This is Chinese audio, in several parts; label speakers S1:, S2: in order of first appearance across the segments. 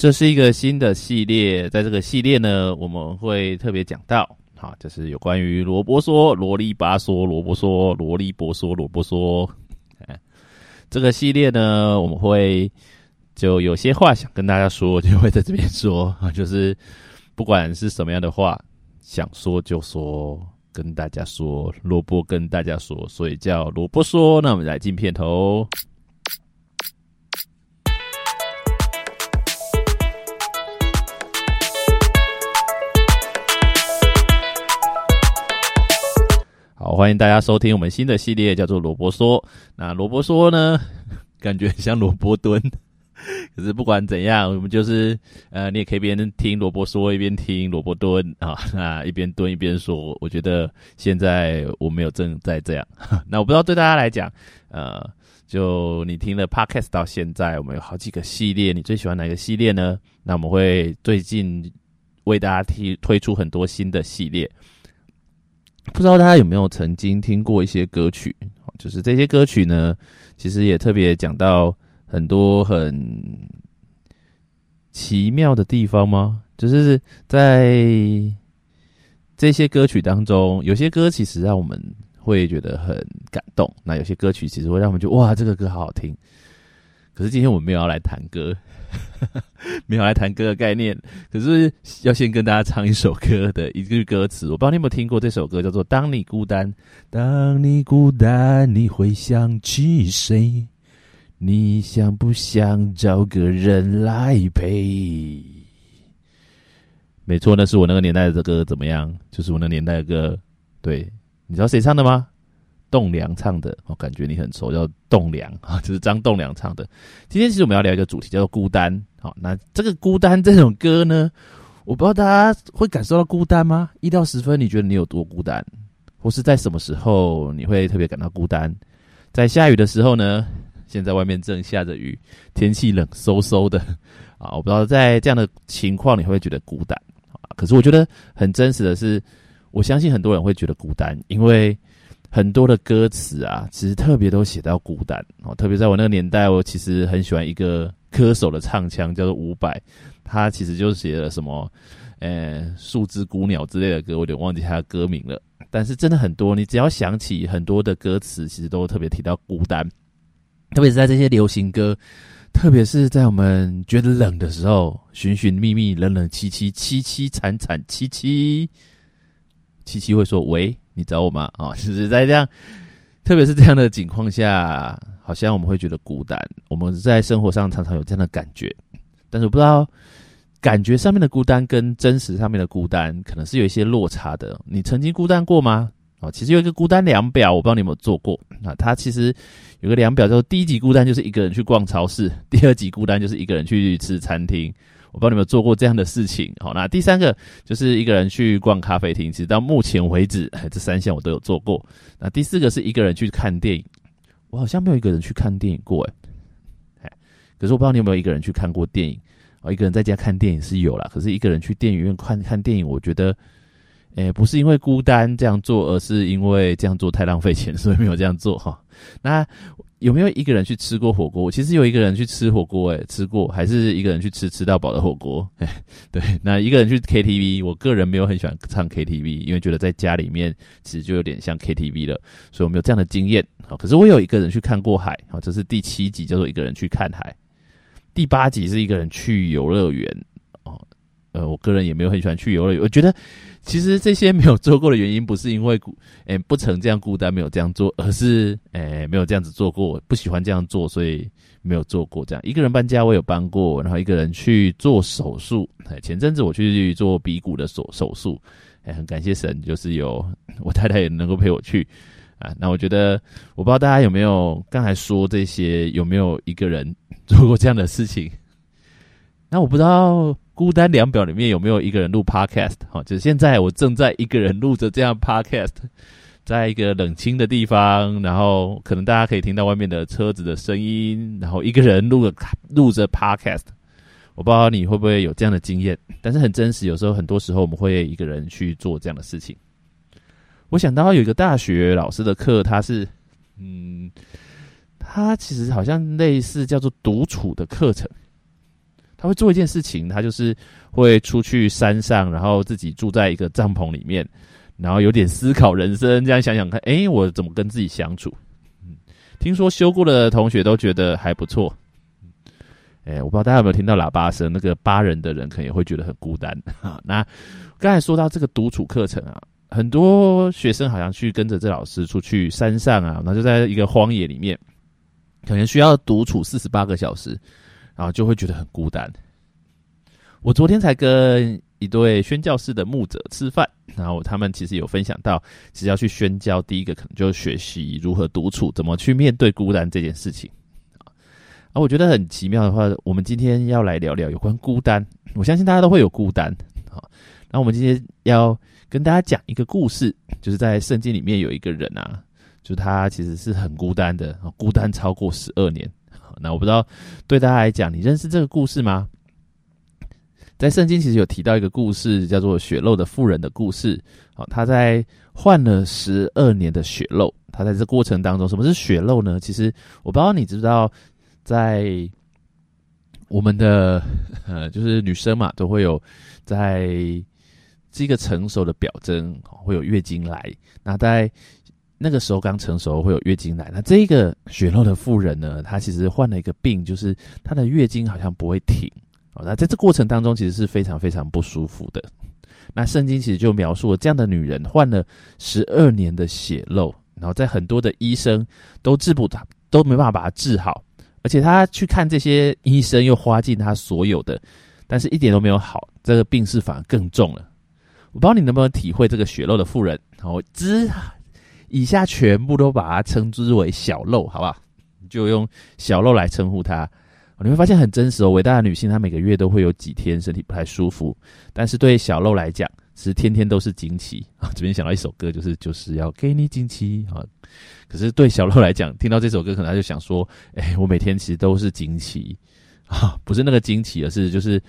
S1: 这是一个新的系列，在这个系列呢，我们会特别讲到，好，就是有关于萝卜说、萝莉吧说、萝卜说、萝莉波说、萝卜说。这个系列呢，我们会就有些话想跟大家说，就会在这边说 啊，就是不管是什么样的话，想说就说，跟大家说，萝卜跟大家说，所以叫萝卜说。那我们来进片头。好，欢迎大家收听我们新的系列，叫做萝卜说。那萝卜说呢，感觉像萝卜蹲，可是不管怎样，我们就是呃，你也可以一边听萝卜说，一边听萝卜蹲啊。那一边蹲一边说，我觉得现在我没有正在这样。那我不知道对大家来讲，呃，就你听了 podcast 到现在，我们有好几个系列，你最喜欢哪个系列呢？那我们会最近为大家提推出很多新的系列。不知道大家有没有曾经听过一些歌曲？就是这些歌曲呢，其实也特别讲到很多很奇妙的地方吗？就是在这些歌曲当中，有些歌其实让我们会觉得很感动，那有些歌曲其实会让我们觉得哇，这个歌好好听。可是今天我们没有要来谈歌。没有来谈歌的概念，可是要先跟大家唱一首歌的一句歌词。我不知道你有没有听过这首歌，叫做《当你孤单》。当你孤单，你会想起谁？你想不想找个人来陪？没错，那是我那个年代的歌，怎么样？就是我那年代的歌。对，你知道谁唱的吗？栋梁唱的，我感觉你很熟，叫栋梁啊，就是张栋梁唱的。今天其实我们要聊一个主题，叫做孤单。好，那这个孤单这种歌呢，我不知道大家会感受到孤单吗？一到十分，你觉得你有多孤单？或是在什么时候你会特别感到孤单？在下雨的时候呢？现在外面正下着雨，天气冷飕飕的啊！我不知道在这样的情况你会不会觉得孤单啊？可是我觉得很真实的是，我相信很多人会觉得孤单，因为。很多的歌词啊，其实特别都写到孤单哦。特别在我那个年代，我其实很喜欢一个歌手的唱腔，叫做伍佰。他其实就写了什么，呃，树枝孤鸟之类的歌，我有点忘记他的歌名了。但是真的很多，你只要想起很多的歌词，其实都特别提到孤单。特别是在这些流行歌，特别是在我们觉得冷的时候，寻寻觅觅，冷冷凄凄，凄凄惨惨戚戚，七七会说喂。你找我吗？啊，就是在这样，特别是这样的情况下，好像我们会觉得孤单。我们在生活上常常有这样的感觉，但是我不知道，感觉上面的孤单跟真实上面的孤单，可能是有一些落差的。你曾经孤单过吗？啊，其实有一个孤单量表，我不知道你有没有做过。啊，它其实有个量表，叫做第一级孤单就是一个人去逛超市，第二级孤单就是一个人去吃餐厅。我不知道你有没有做过这样的事情，好，那第三个就是一个人去逛咖啡厅，其实到目前为止，这三项我都有做过。那第四个是一个人去看电影，我好像没有一个人去看电影过，哎，可是我不知道你有没有一个人去看过电影，哦，一个人在家看电影是有啦，可是一个人去电影院看看电影，我觉得，诶，不是因为孤单这样做，而是因为这样做太浪费钱，所以没有这样做哈。那。有没有一个人去吃过火锅？其实有一个人去吃火锅，诶，吃过，还是一个人去吃吃到饱的火锅。对，那一个人去 KTV，我个人没有很喜欢唱 KTV，因为觉得在家里面其实就有点像 KTV 了，所以我没有这样的经验。好，可是我有一个人去看过海，好，这是第七集，叫做一个人去看海。第八集是一个人去游乐园。哦，呃，我个人也没有很喜欢去游乐园，我觉得。其实这些没有做过的原因，不是因为孤，诶不曾这样孤单没有这样做，而是诶没有这样子做过，不喜欢这样做，所以没有做过这样。一个人搬家我有搬过，然后一个人去做手术。前阵子我去做鼻骨的手手术，诶很感谢神，就是有 我太太也能够陪我去啊。那我觉得，我不知道大家有没有刚才说这些，有没有一个人做过这样的事情？那我不知道。孤单量表里面有没有一个人录 podcast？哈，就是现在我正在一个人录着这样 podcast，在一个冷清的地方，然后可能大家可以听到外面的车子的声音，然后一个人录着 录着 podcast。我不知道你会不会有这样的经验，但是很真实。有时候很多时候我们会一个人去做这样的事情。我想到有一个大学老师的课，他是嗯，他其实好像类似叫做独处的课程。他会做一件事情，他就是会出去山上，然后自己住在一个帐篷里面，然后有点思考人生，这样想想看，哎，我怎么跟自己相处？嗯，听说修过的同学都觉得还不错。哎，我不知道大家有没有听到喇叭声，那个八人的人可能也会觉得很孤单啊。那刚才说到这个独处课程啊，很多学生好像去跟着这老师出去山上啊，那就在一个荒野里面，可能需要独处四十八个小时，然后就会觉得很孤单。我昨天才跟一对宣教士的牧者吃饭，然后他们其实有分享到，其实要去宣教，第一个可能就是学习如何独处，怎么去面对孤单这件事情。啊，我觉得很奇妙的话，我们今天要来聊聊有关孤单。我相信大家都会有孤单，好，那我们今天要跟大家讲一个故事，就是在圣经里面有一个人啊，就他其实是很孤单的，孤单超过十二年。那我不知道对大家来讲，你认识这个故事吗？在圣经其实有提到一个故事，叫做血肉的妇人的故事。好，他在换了十二年的血肉，他在这过程当中，什么是血肉呢？其实我不知道你知不知道。在我们的呃，就是女生嘛，都会有在这个成熟的表征，会有月经来。那在那个时候刚成熟，会有月经来。那这个血肉的妇人呢，她其实患了一个病，就是她的月经好像不会停。哦，那在这过程当中，其实是非常非常不舒服的。那圣经其实就描述了这样的女人患了十二年的血肉，然后在很多的医生都治不她，都没办法把她治好。而且她去看这些医生，又花尽她所有的，但是一点都没有好，这个病势反而更重了。我不知道你能不能体会这个血肉的妇人，然后之以下全部都把它称之为小肉，好不好？就用小肉来称呼她。你会发现很真实哦，伟大的女性她每个月都会有几天身体不太舒服，但是对小肉来讲，其实天天都是惊奇啊。这边想到一首歌，就是就是要给你惊奇啊。可是对小肉来讲，听到这首歌，可能他就想说：“哎，我每天其实都是惊奇啊，不是那个惊奇，而是就是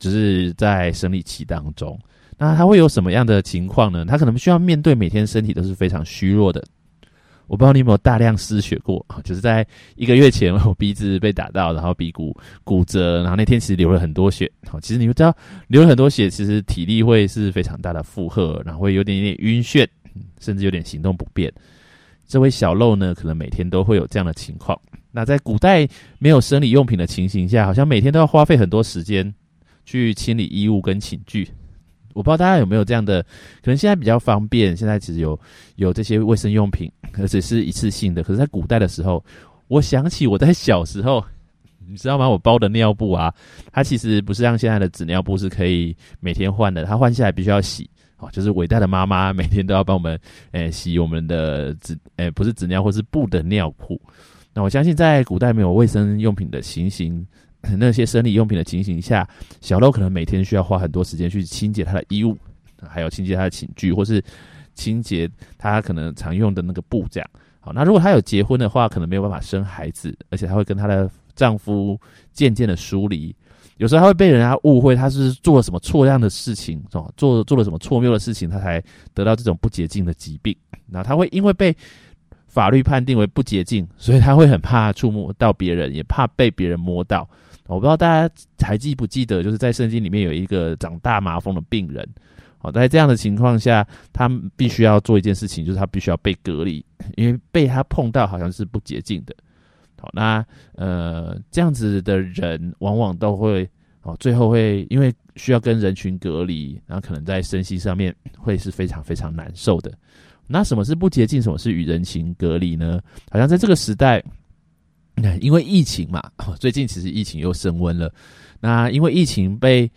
S1: 只是在生理期当中。那他会有什么样的情况呢？他可能需要面对每天身体都是非常虚弱的。我不知道你有没有大量失血过，就是在一个月前，我鼻子被打到，然后鼻骨骨折，然后那天其实流了很多血。好，其实你们知道，流了很多血，其实体力会是非常大的负荷，然后会有点点晕眩，甚至有点行动不便。”这位小漏呢，可能每天都会有这样的情况。那在古代没有生理用品的情形下，好像每天都要花费很多时间去清理衣物跟寝具。我不知道大家有没有这样的，可能现在比较方便，现在其实有有这些卫生用品，而且是一次性的。可是，在古代的时候，我想起我在小时候，你知道吗？我包的尿布啊，它其实不是像现在的纸尿布是可以每天换的，它换下来必须要洗。就是伟大的妈妈每天都要帮我们，诶洗我们的纸，诶不是纸尿或是布的尿裤。那我相信在古代没有卫生用品的情形，那些生理用品的情形下，小露可能每天需要花很多时间去清洁她的衣物，还有清洁她的寝具，或是清洁她可能常用的那个布这样。好，那如果她有结婚的话，可能没有办法生孩子，而且她会跟她的丈夫渐渐的疏离。有时候他会被人家误会，他是做了什么错样的事情，哦，做做了什么错谬的事情，他才得到这种不洁净的疾病。那他会因为被法律判定为不洁净，所以他会很怕触摸到别人，也怕被别人摸到。我不知道大家还记不记得，就是在圣经里面有一个长大麻风的病人，哦，在这样的情况下，他必须要做一件事情，就是他必须要被隔离，因为被他碰到好像是不洁净的。好那呃，这样子的人往往都会哦，最后会因为需要跟人群隔离，然后可能在身心上面会是非常非常难受的。那什么是不洁净？什么是与人情隔离呢？好像在这个时代，因为疫情嘛，最近其实疫情又升温了。那因为疫情被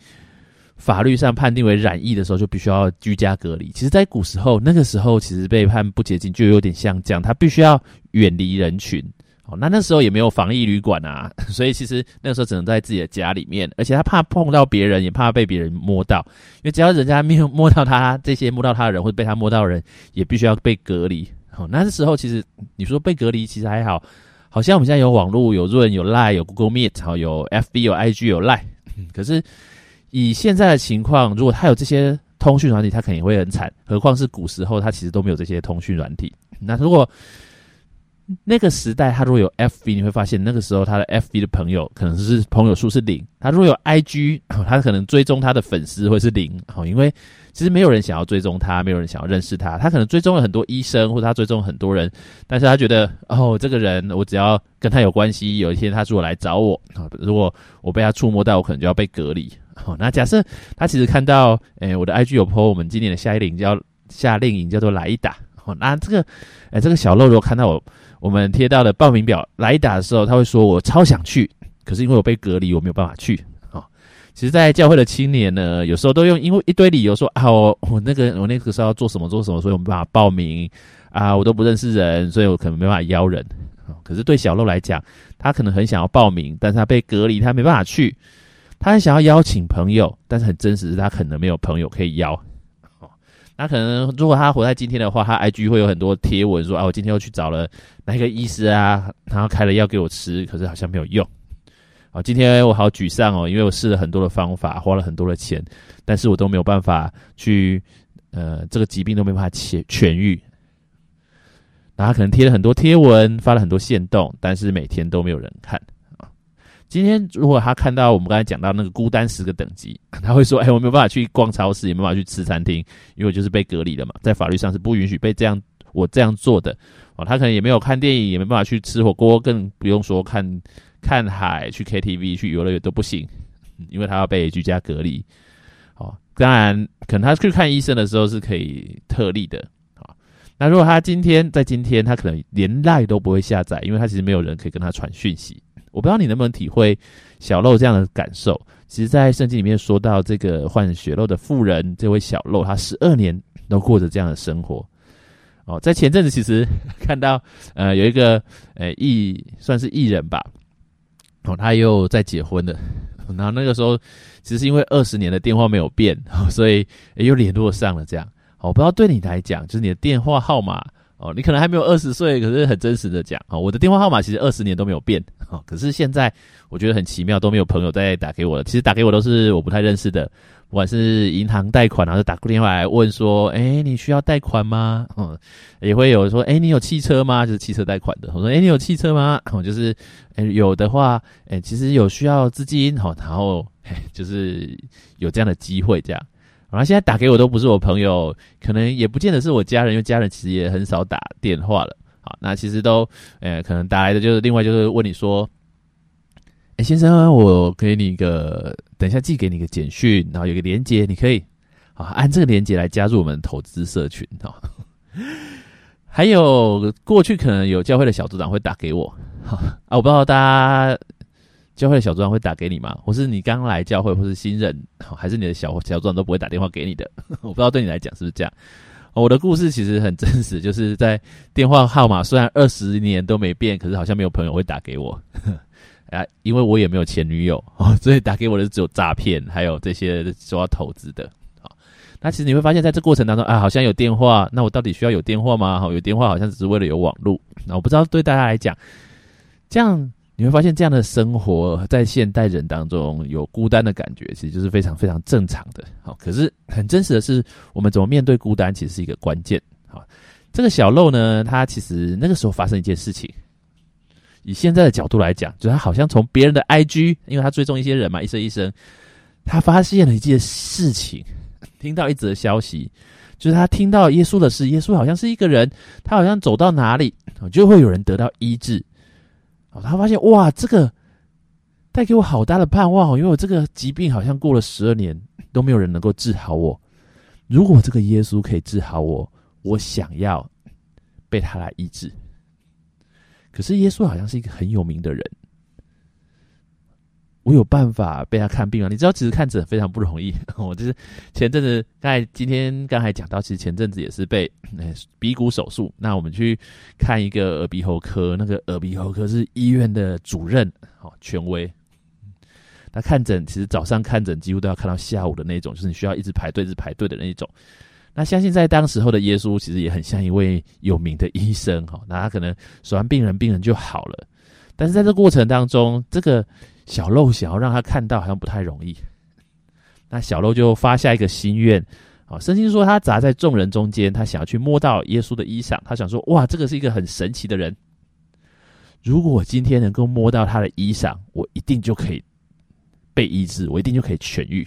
S1: 法律上判定为染疫的时候，就必须要居家隔离。其实，在古时候，那个时候其实被判不洁净，就有点像这样，他必须要远离人群。哦，那那时候也没有防疫旅馆啊，所以其实那个时候只能在自己的家里面，而且他怕碰到别人，也怕被别人摸到，因为只要人家没有摸到他，这些摸到他的人或者被他摸到的人，也必须要被隔离。哦，那时候其实你说被隔离其实还好，好像我们现在有网络、有润、有赖、有 Google Meet，好有 FB、有 IG、有赖可是以现在的情况，如果他有这些通讯软体，他肯定会很惨，何况是古时候他其实都没有这些通讯软体。那如果那个时代，他如果有 FB，你会发现那个时候他的 FB 的朋友可能是朋友数是零。他如果有 IG，他可能追踪他的粉丝会是零。好，因为其实没有人想要追踪他，没有人想要认识他。他可能追踪了很多医生，或者他追踪很多人，但是他觉得哦，这个人我只要跟他有关系，有一天他如果来找我，如果我被他触摸到，我可能就要被隔离。好，那假设他其实看到，诶，我的 IG 有 po 我们今年的夏令营叫夏令营叫做来一打。好，那这个，诶，这个小肉如果看到我。我们贴到的报名表来打的时候，他会说：“我超想去，可是因为我被隔离，我没有办法去。”啊，其实，在教会的青年呢，有时候都用因为一堆理由说：“啊，我我那个我那个时候要做什么做什么，所以我没办法报名啊，我都不认识人，所以我可能没办法邀人。”可是对小鹿来讲，他可能很想要报名，但是他被隔离，他没办法去。他很想要邀请朋友，但是很真实是他可能没有朋友可以邀。那可能，如果他活在今天的话，他 IG 会有很多贴文说啊，我今天又去找了哪个医师啊，然后开了药给我吃，可是好像没有用。啊，今天我好沮丧哦，因为我试了很多的方法，花了很多的钱，但是我都没有办法去，呃，这个疾病都没办法痊痊愈。然后可能贴了很多贴文，发了很多线动，但是每天都没有人看。今天如果他看到我们刚才讲到那个孤单十个等级，他会说：“哎，我没有办法去逛超市，也没办法去吃餐厅，因为我就是被隔离了嘛，在法律上是不允许被这样我这样做的。”哦，他可能也没有看电影，也没办法去吃火锅，更不用说看看海、去 KTV、去游乐园都不行，因为他要被居家隔离。哦，当然，可能他去看医生的时候是可以特例的。好，那如果他今天在今天，他可能连赖都不会下载，因为他其实没有人可以跟他传讯息。我不知道你能不能体会小漏这样的感受。其实，在圣经里面说到这个患血漏的妇人，这位小漏，他十二年都过着这样的生活。哦，在前阵子，其实看到呃有一个呃艺算是艺人吧，哦，他又在结婚了。然后那个时候，其实因为二十年的电话没有变，所以又联络上了。这样，我不知道对你来讲，就是你的电话号码。哦，你可能还没有二十岁，可是很真实的讲，哦，我的电话号码其实二十年都没有变，哦，可是现在我觉得很奇妙，都没有朋友再打给我了。其实打给我都是我不太认识的，不管是银行贷款，还是打过电话来问说，哎，你需要贷款吗？嗯，也会有说，哎，你有汽车吗？就是汽车贷款的。我说，哎，你有汽车吗？哦，就是，哎，有的话，哎，其实有需要资金，好，然后就是有这样的机会，这样。然后现在打给我都不是我朋友，可能也不见得是我家人，因为家人其实也很少打电话了。好，那其实都，呃，可能打来的就是另外就是问你说，哎，先生，我给你一个，等一下寄给你一个简讯，然后有个连接，你可以，啊，按这个连接来加入我们投资社群哈。还有过去可能有教会的小组长会打给我，啊，我不知道大家。教会的小组长会打给你吗？或是你刚来教会，或是新人，还是你的小小组长都不会打电话给你的？我不知道对你来讲是不是这样。我的故事其实很真实，就是在电话号码虽然二十年都没变，可是好像没有朋友会打给我 啊，因为我也没有前女友，所以打给我的只有诈骗，还有这些说要投资的。那其实你会发现在这过程当中啊，好像有电话，那我到底需要有电话吗？好，有电话好像只是为了有网络。那我不知道对大家来讲，这样。你会发现，这样的生活在现代人当中有孤单的感觉，其实就是非常非常正常的。好，可是很真实的是，我们怎么面对孤单，其实是一个关键。好，这个小漏呢，他其实那个时候发生一件事情，以现在的角度来讲，就他好像从别人的 IG，因为他追踪一些人嘛，一生一生，他发现了一件事情，听到一则消息，就是他听到耶稣的事，耶稣好像是一个人，他好像走到哪里，就会有人得到医治。他发现哇，这个带给我好大的盼望，因为我这个疾病好像过了十二年都没有人能够治好我。如果这个耶稣可以治好我，我想要被他来医治。可是耶稣好像是一个很有名的人。我有办法被他看病啊？你知道，其实看诊非常不容易。我就是前阵子，刚才今天刚才讲到，其实前阵子也是被 鼻骨手术。那我们去看一个耳鼻喉科，那个耳鼻喉科是医院的主任，好权威。他看诊，其实早上看诊几乎都要看到下午的那种，就是你需要一直排队、一直排队的那一种。那相信在当时候的耶稣，其实也很像一位有名的医生哈。那他可能手完病人，病人就好了。但是在这过程当中，这个。小漏想要让他看到，好像不太容易。那小漏就发下一个心愿，啊，圣经说他砸在众人中间，他想要去摸到耶稣的衣裳，他想说，哇，这个是一个很神奇的人。如果我今天能够摸到他的衣裳，我一定就可以被医治，我一定就可以痊愈。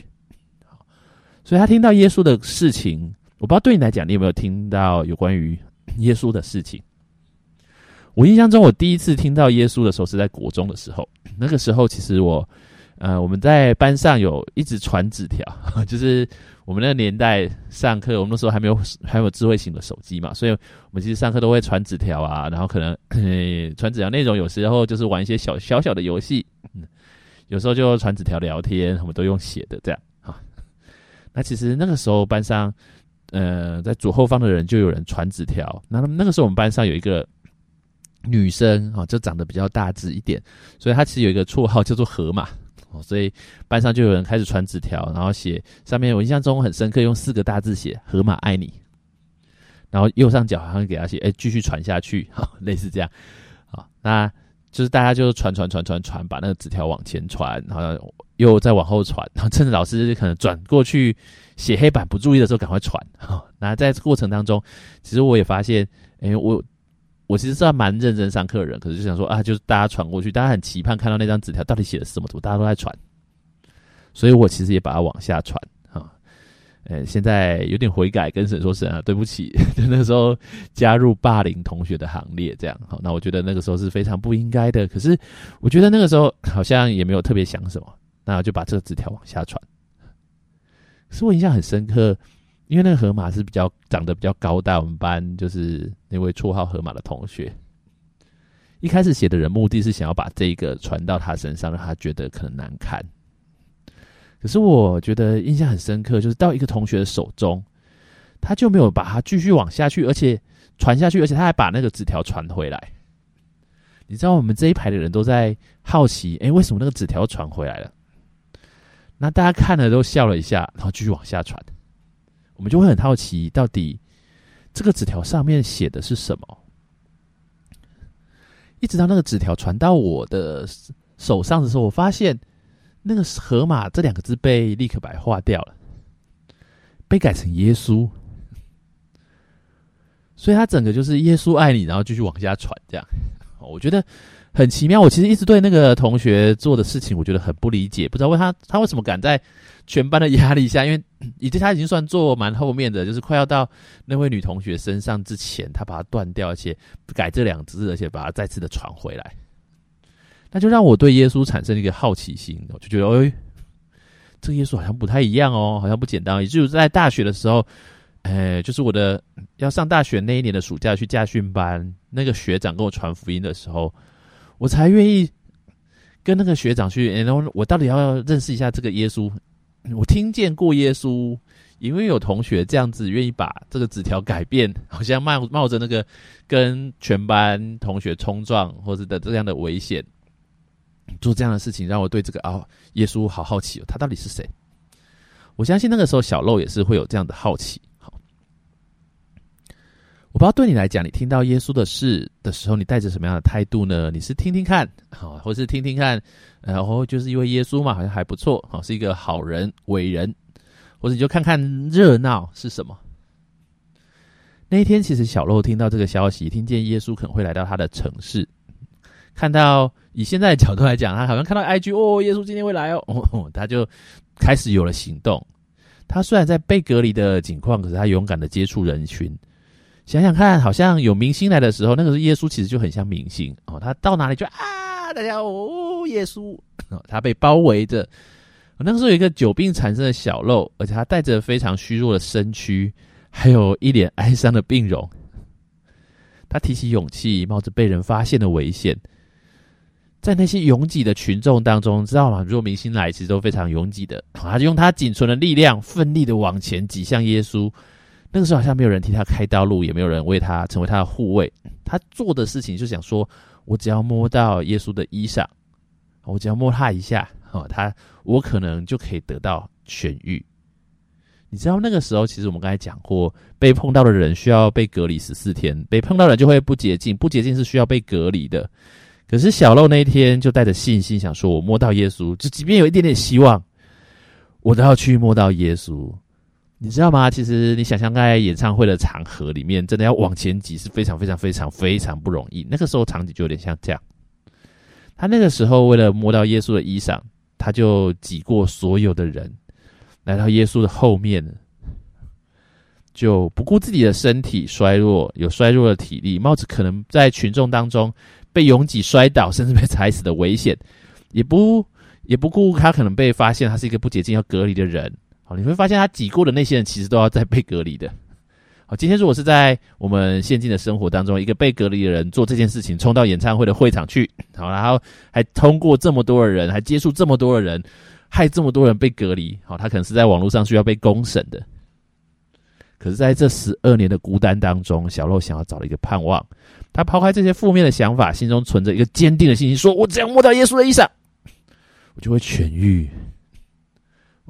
S1: 所以他听到耶稣的事情，我不知道对你来讲，你有没有听到有关于耶稣的事情？我印象中，我第一次听到耶稣的时候是在国中的时候。那个时候，其实我，呃，我们在班上有一直传纸条，就是我们那个年代上课，我们那时候还没有还有智慧型的手机嘛，所以我们其实上课都会传纸条啊，然后可能 传纸条内容有时候就是玩一些小小小的游戏，嗯，有时候就传纸条聊天，我们都用写的这样啊。那其实那个时候班上，呃，在左后方的人就有人传纸条，那那个时候我们班上有一个。女生啊，就长得比较大只一点，所以她其实有一个绰号叫做河马哦，所以班上就有人开始传纸条，然后写上面我印象中很深刻，用四个大字写“河马爱你”，然后右上角好像给他写“哎，继续传下去”哈，类似这样啊，那就是大家就传传传传传，把那个纸条往前传，然后又再往后传，然后趁着老师可能转过去写黑板不注意的时候赶快传哈，那在过程当中，其实我也发现，哎，我。我其实是蛮认真上课的人，可是就想说啊，就是大家传过去，大家很期盼看到那张纸条到底写的是什么，怎么大家都在传，所以我其实也把它往下传啊。呃，现在有点悔改，跟神说神啊，对不起，就那个时候加入霸凌同学的行列，这样好。那我觉得那个时候是非常不应该的，可是我觉得那个时候好像也没有特别想什么，那就把这个纸条往下传。是我印象很深刻。因为那个河马是比较长得比较高大，我们班就是那位绰号河马的同学，一开始写的人目的是想要把这个传到他身上，让他觉得可能难看。可是我觉得印象很深刻，就是到一个同学的手中，他就没有把它继续往下去，而且传下去，而且他还把那个纸条传回来。你知道我们这一排的人都在好奇，哎，为什么那个纸条传回来了？那大家看了都笑了一下，然后继续往下传。我们就会很好奇，到底这个纸条上面写的是什么？一直到那个纸条传到我的手上的时候，我发现那个“河马”这两个字被立刻白化掉了，被改成“耶稣”，所以它整个就是“耶稣爱你”，然后继续往下传，这样。我觉得。很奇妙，我其实一直对那个同学做的事情，我觉得很不理解，不知道问他他为什么敢在全班的压力下，因为以及他已经算做蛮后面的，就是快要到那位女同学身上之前，他把它断掉，而且改这两个字，而且把它再次的传回来，那就让我对耶稣产生一个好奇心，我就觉得，哎，这个耶稣好像不太一样哦，好像不简单。也就是在大学的时候，哎，就是我的要上大学那一年的暑假去驾训班，那个学长跟我传福音的时候。我才愿意跟那个学长去，然后我到底要认识一下这个耶稣。我听见过耶稣，因为有同学这样子愿意把这个纸条改变，好像冒冒着那个跟全班同学冲撞或者的这样的危险，做这样的事情，让我对这个啊耶稣好好奇哦，他到底是谁？我相信那个时候小漏也是会有这样的好奇。不知道对你来讲，你听到耶稣的事的时候，你带着什么样的态度呢？你是听听看，好，或是听听看，然后就是因为耶稣嘛，好像还不错，好，是一个好人、伟人，或者你就看看热闹是什么。那一天，其实小洛听到这个消息，听见耶稣可能会来到他的城市，看到以现在的角度来讲，他好像看到 IG 哦，耶稣今天会来哦，他就开始有了行动。他虽然在被隔离的情况，可是他勇敢的接触人群。想想看，好像有明星来的时候，那个是耶稣，其实就很像明星哦。他到哪里就啊，大家哦，耶稣，他被包围着。那个时候有一个久病缠身的小漏，而且他带着非常虚弱的身躯，还有一脸哀伤的病容。他提起勇气，冒着被人发现的危险，在那些拥挤的群众当中，知道吗？如果明星来，其实都非常拥挤的。他就用他仅存的力量，奋力的往前挤向耶稣。那个时候好像没有人替他开道路，也没有人为他成为他的护卫。他做的事情就想说：我只要摸到耶稣的衣裳，我只要摸他一下，哦，他我可能就可以得到痊愈。你知道那个时候，其实我们刚才讲过，被碰到的人需要被隔离十四天，被碰到的人就会不洁净，不洁净是需要被隔离的。可是小漏那一天就带着信心，想说我摸到耶稣，就即便有一点点希望，我都要去摸到耶稣。你知道吗？其实你想象在演唱会的场合里面，真的要往前挤是非常非常非常非常不容易。那个时候场景就有点像这样，他那个时候为了摸到耶稣的衣裳，他就挤过所有的人，来到耶稣的后面，就不顾自己的身体衰弱，有衰弱的体力，冒着可能在群众当中被拥挤摔倒，甚至被踩死的危险，也不也不顾他可能被发现他是一个不洁净要隔离的人。好，你会发现他挤过的那些人，其实都要在被隔离的。好，今天如果是在我们现今的生活当中，一个被隔离的人做这件事情，冲到演唱会的会场去，好，然后还通过这么多的人，还接触这么多的人，害这么多人被隔离，好，他可能是在网络上需要被公审的。可是，在这十二年的孤单当中，小肉想要找一个盼望，他抛开这些负面的想法，心中存着一个坚定的信心，说：“我只要摸到耶稣的衣裳，我就会痊愈。”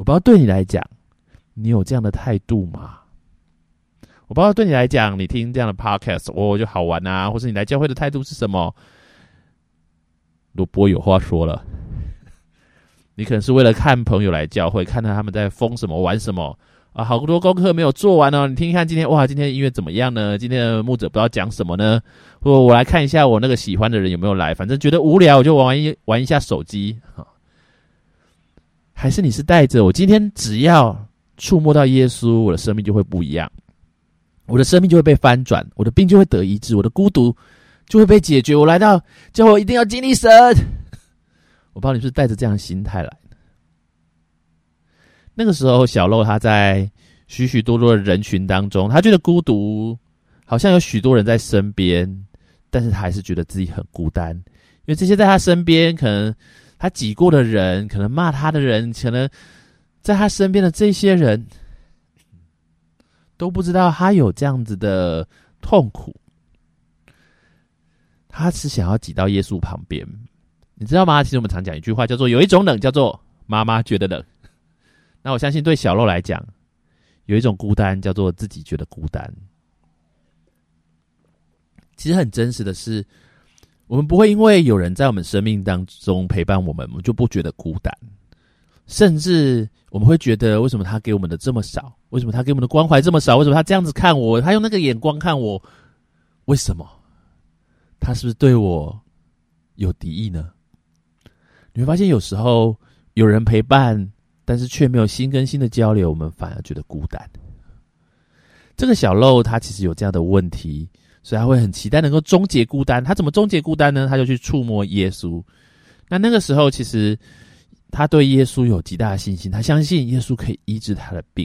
S1: 我不知道对你来讲，你有这样的态度吗？我不知道对你来讲，你听这样的 podcast，我就好玩啊，或是你来教会的态度是什么？罗波有话说了，你可能是为了看朋友来教会，看到他们在疯什么、玩什么啊，好多功课没有做完哦。你听一看今天，哇，今天音乐怎么样呢？今天的牧者不知道讲什么呢？或我来看一下我那个喜欢的人有没有来，反正觉得无聊，我就玩一玩一下手机。还是你是带着我今天只要触摸到耶稣，我的生命就会不一样。我的生命就会被翻转，我的病就会得医治，我的孤独就会被解决。我来到叫我一定要经历神。我不知道你是带着这样的心态来的。那个时候，小露他在许许多多的人群当中，他觉得孤独，好像有许多人在身边，但是他还是觉得自己很孤单，因为这些在他身边，可能他挤过的人，可能骂他的人，可能在他身边的这些人。都不知道他有这样子的痛苦，他是想要挤到耶稣旁边，你知道吗？其实我们常讲一句话，叫做“有一种冷叫做妈妈觉得冷”。那我相信对小肉来讲，有一种孤单叫做自己觉得孤单。其实很真实的是，我们不会因为有人在我们生命当中陪伴我们，我们就不觉得孤单。甚至我们会觉得，为什么他给我们的这么少？为什么他给我们的关怀这么少？为什么他这样子看我？他用那个眼光看我？为什么？他是不是对我有敌意呢？你会发现，有时候有人陪伴，但是却没有心跟心的交流，我们反而觉得孤单。这个小漏他其实有这样的问题，所以他会很期待能够终结孤单。他怎么终结孤单呢？他就去触摸耶稣。那那个时候，其实。他对耶稣有极大的信心，他相信耶稣可以医治他的病。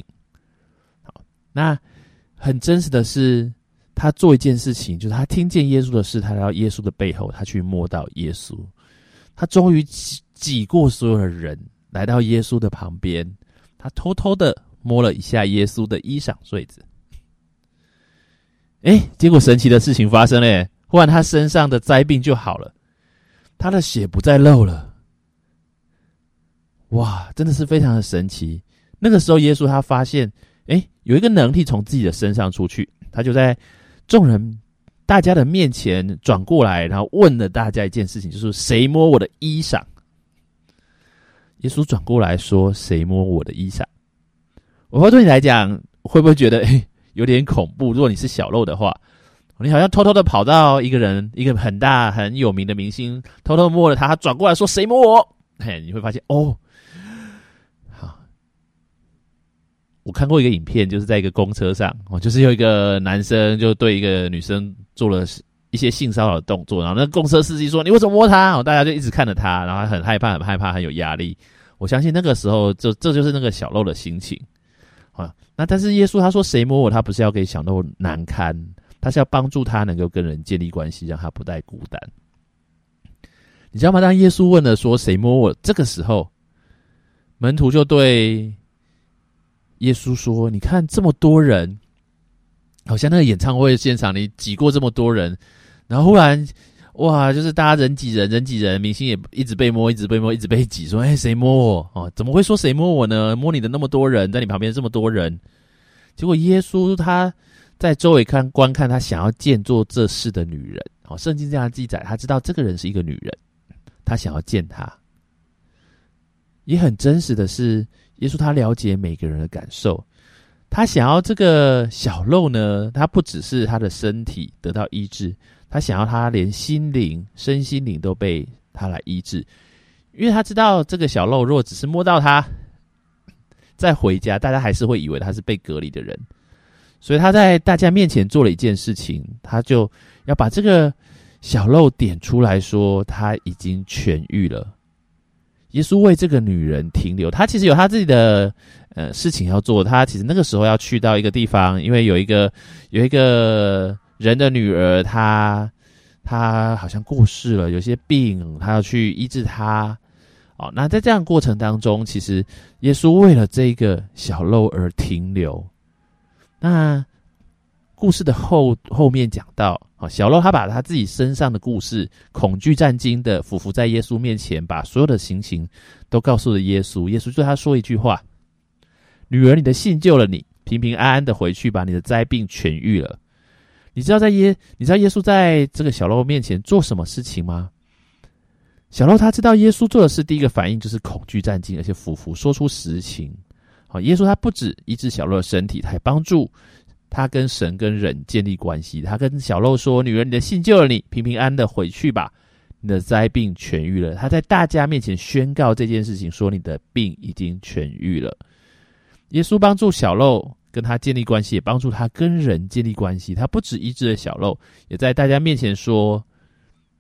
S1: 好，那很真实的是，他做一件事情，就是他听见耶稣的事，他来到耶稣的背后，他去摸到耶稣，他终于挤挤过所有的人，来到耶稣的旁边，他偷偷的摸了一下耶稣的衣裳穗子。哎，结果神奇的事情发生了，忽然他身上的灾病就好了，他的血不再漏了。哇，真的是非常的神奇。那个时候，耶稣他发现，哎，有一个能力从自己的身上出去，他就在众人、大家的面前转过来，然后问了大家一件事情，就是谁摸我的衣裳？耶稣转过来说：“谁摸我的衣裳？”我会对你来讲，会不会觉得哎有点恐怖？如果你是小漏的话，你好像偷偷的跑到一个人，一个很大很有名的明星，偷偷摸了他，他转过来说：“谁摸我？”嘿，你会发现哦。好我看过一个影片，就是在一个公车上，哦，就是有一个男生就对一个女生做了一些性骚扰的动作，然后那公车司机说：“你为什么摸他？”哦，大家就一直看着他，然后很害怕，很害怕，很有压力。我相信那个时候，就这就是那个小漏的心情啊。那但是耶稣他说：“谁摸我？”他不是要给小漏难堪，他是要帮助他能够跟人建立关系，让他不再孤单。你知道吗？当耶稣问了说：“谁摸我？”这个时候，门徒就对。耶稣说：“你看这么多人，好像那个演唱会现场，你挤过这么多人，然后忽然，哇，就是大家人挤人，人挤人，明星也一直被摸，一直被摸，一直被挤。说，哎，谁摸我？哦，怎么会说谁摸我呢？摸你的那么多人，在你旁边这么多人，结果耶稣他在周围看观看，他想要见做这事的女人。哦，圣经这样记载，他知道这个人是一个女人，他想要见她，也很真实的是。”耶稣他了解每个人的感受，他想要这个小肉呢，他不只是他的身体得到医治，他想要他连心灵、身心灵都被他来医治，因为他知道这个小漏如果只是摸到他，再回家，大家还是会以为他是被隔离的人，所以他在大家面前做了一件事情，他就要把这个小漏点出来说他已经痊愈了。耶稣为这个女人停留，他其实有他自己的呃事情要做，他其实那个时候要去到一个地方，因为有一个有一个人的女儿，她她好像过世了，有些病，她要去医治她。哦，那在这样过程当中，其实耶稣为了这个小漏而停留。那故事的后后面讲到，哦，小漏他把他自己身上的故事，恐惧战惊的俯伏在耶稣面前，把所有的情都告诉了耶稣。耶稣对他说一句话：“女儿，你的信救了你，平平安安的回去，把你的灾病痊愈了。”你知道在耶，你知道耶稣在这个小漏面前做什么事情吗？小漏他知道耶稣做的事，第一个反应就是恐惧战惊，而且俯伏说出实情。好，耶稣他不止医治小漏的身体，他还帮助他跟神跟人建立关系。他跟小漏说：“女人，你的信救了你，平平安安的回去吧，你的灾病痊愈了。”他在大家面前宣告这件事情，说：“你的病已经痊愈了。”耶稣帮助小漏跟他建立关系，也帮助他跟人建立关系。他不止医治了小漏，也在大家面前说。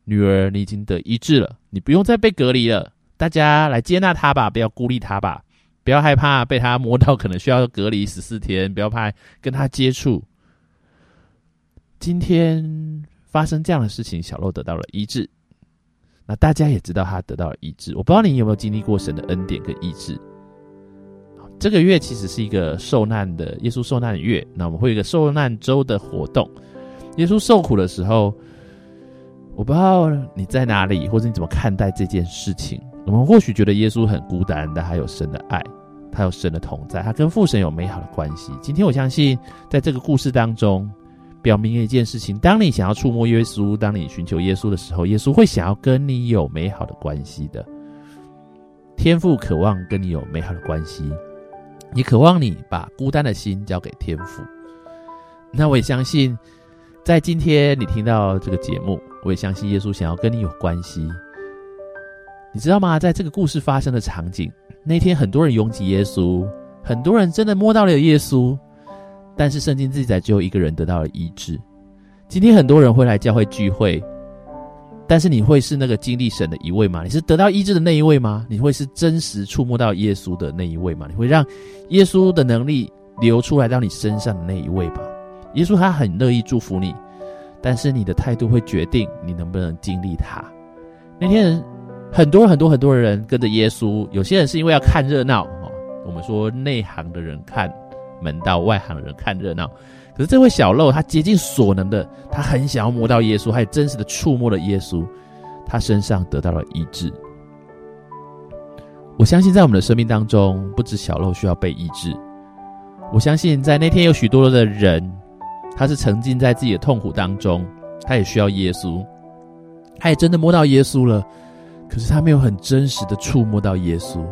S1: 女儿，你已经得医治了，你不用再被隔离了。大家来接纳他吧，不要孤立他吧，不要害怕被他摸到，可能需要隔离十四天，不要怕跟他接触。今天发生这样的事情，小洛得到了医治，那大家也知道他得到了医治。我不知道你有没有经历过神的恩典跟医治。这个月其实是一个受难的耶稣受难的月，那我们会有一个受难周的活动。耶稣受苦的时候。我不知道你在哪里，或者你怎么看待这件事情。我们或许觉得耶稣很孤单，但他有神的爱，他有神的同在，他跟父神有美好的关系。今天我相信，在这个故事当中，表明了一件事情：当你想要触摸耶稣，当你寻求耶稣的时候，耶稣会想要跟你有美好的关系的。天父渴望跟你有美好的关系，也渴望你把孤单的心交给天父。那我也相信，在今天你听到这个节目。我也相信耶稣想要跟你有关系，你知道吗？在这个故事发生的场景，那天很多人拥挤耶稣，很多人真的摸到了耶稣，但是圣经记载只有一个人得到了医治。今天很多人会来教会聚会，但是你会是那个经历神的一位吗？你是得到医治的那一位吗？你会是真实触摸到耶稣的那一位吗？你会让耶稣的能力流出来到你身上的那一位吗？耶稣他很乐意祝福你。但是你的态度会决定你能不能经历他。那天很多很多很多人跟着耶稣，有些人是因为要看热闹。我们说内行的人看门道，外行人看热闹。可是这位小漏，他竭尽所能的，他很想要摸到耶稣，还真实的触摸了耶稣，他身上得到了医治。我相信在我们的生命当中，不止小漏需要被医治。我相信在那天有许多的人。他是沉浸在自己的痛苦当中，他也需要耶稣，他也真的摸到耶稣了，可是他没有很真实的触摸到耶稣。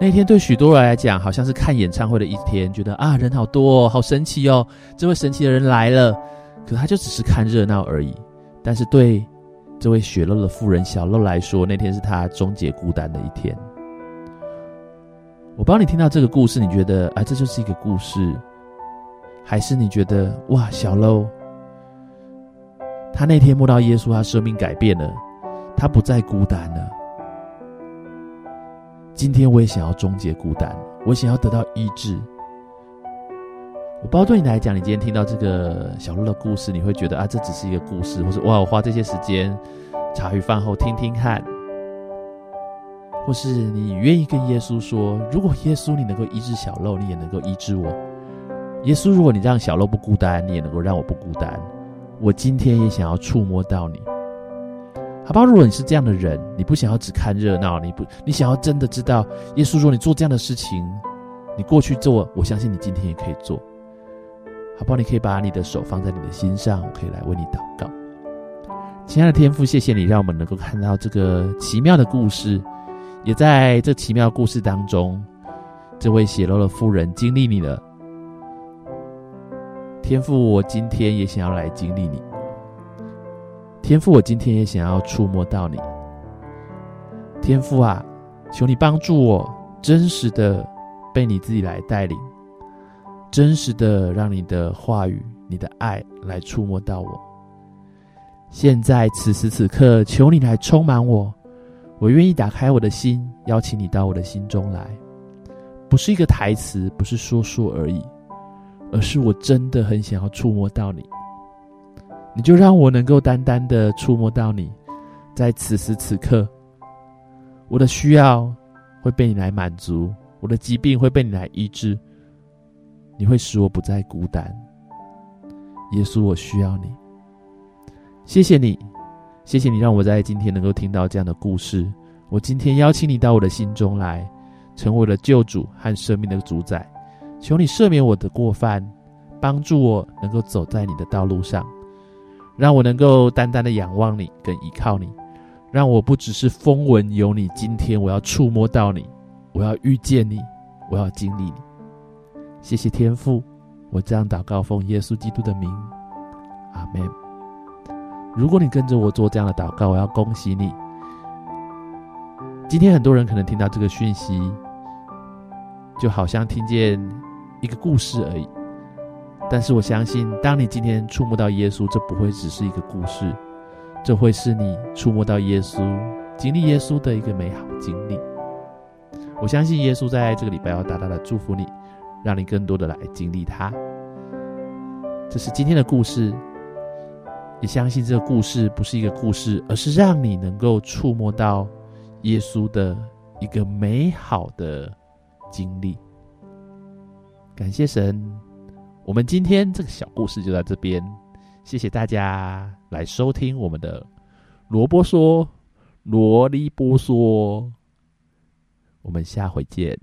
S1: 那天对许多人来讲，好像是看演唱会的一天，觉得啊人好多，哦，好神奇哦，这位神奇的人来了。可他就只是看热闹而已。但是对这位血肉的妇人小肉来说，那天是他终结孤单的一天。我帮你听到这个故事，你觉得啊，这就是一个故事。还是你觉得哇，小楼，他那天摸到耶稣，他生命改变了，他不再孤单了。今天我也想要终结孤单，我想要得到医治。我不知道对你来讲，你今天听到这个小鹿的故事，你会觉得啊，这只是一个故事，或者哇，我花这些时间茶余饭后听听看，或是你愿意跟耶稣说，如果耶稣你能够医治小鹿，你也能够医治我。耶稣，如果你让小鹿不孤单，你也能够让我不孤单。我今天也想要触摸到你，好吧？如果你是这样的人，你不想要只看热闹，你不，你想要真的知道耶稣说你做这样的事情，你过去做，我相信你今天也可以做，好不好？你可以把你的手放在你的心上，我可以来为你祷告。亲爱的天父，谢谢你让我们能够看到这个奇妙的故事，也在这奇妙故事当中，这位血肉的妇人经历你了。天父，我今天也想要来经历你。天父，我今天也想要触摸到你。天父啊，求你帮助我，真实的被你自己来带领，真实的让你的话语、你的爱来触摸到我。现在此时此刻，求你来充满我，我愿意打开我的心，邀请你到我的心中来。不是一个台词，不是说说而已，而是我真的很想要触摸到你。你就让我能够单单的触摸到你，在此时此刻。我的需要会被你来满足，我的疾病会被你来医治，你会使我不再孤单。耶稣，我需要你。谢谢你，谢谢你让我在今天能够听到这样的故事。我今天邀请你到我的心中来，成为我的救主和生命的主宰。求你赦免我的过犯，帮助我能够走在你的道路上，让我能够单单的仰望你，跟依靠你。让我不只是风闻有你，今天我要触摸到你，我要遇见你，我要经历你。谢谢天父，我这样祷告，奉耶稣基督的名，阿门。如果你跟着我做这样的祷告，我要恭喜你。今天很多人可能听到这个讯息，就好像听见一个故事而已。但是我相信，当你今天触摸到耶稣，这不会只是一个故事。这会是你触摸到耶稣、经历耶稣的一个美好经历。我相信耶稣在这个礼拜要大大的祝福你，让你更多的来经历他。这是今天的故事，也相信这个故事不是一个故事，而是让你能够触摸到耶稣的一个美好的经历。感谢神，我们今天这个小故事就到这边。谢谢大家来收听我们的萝卜说、萝莉波说，我们下回见。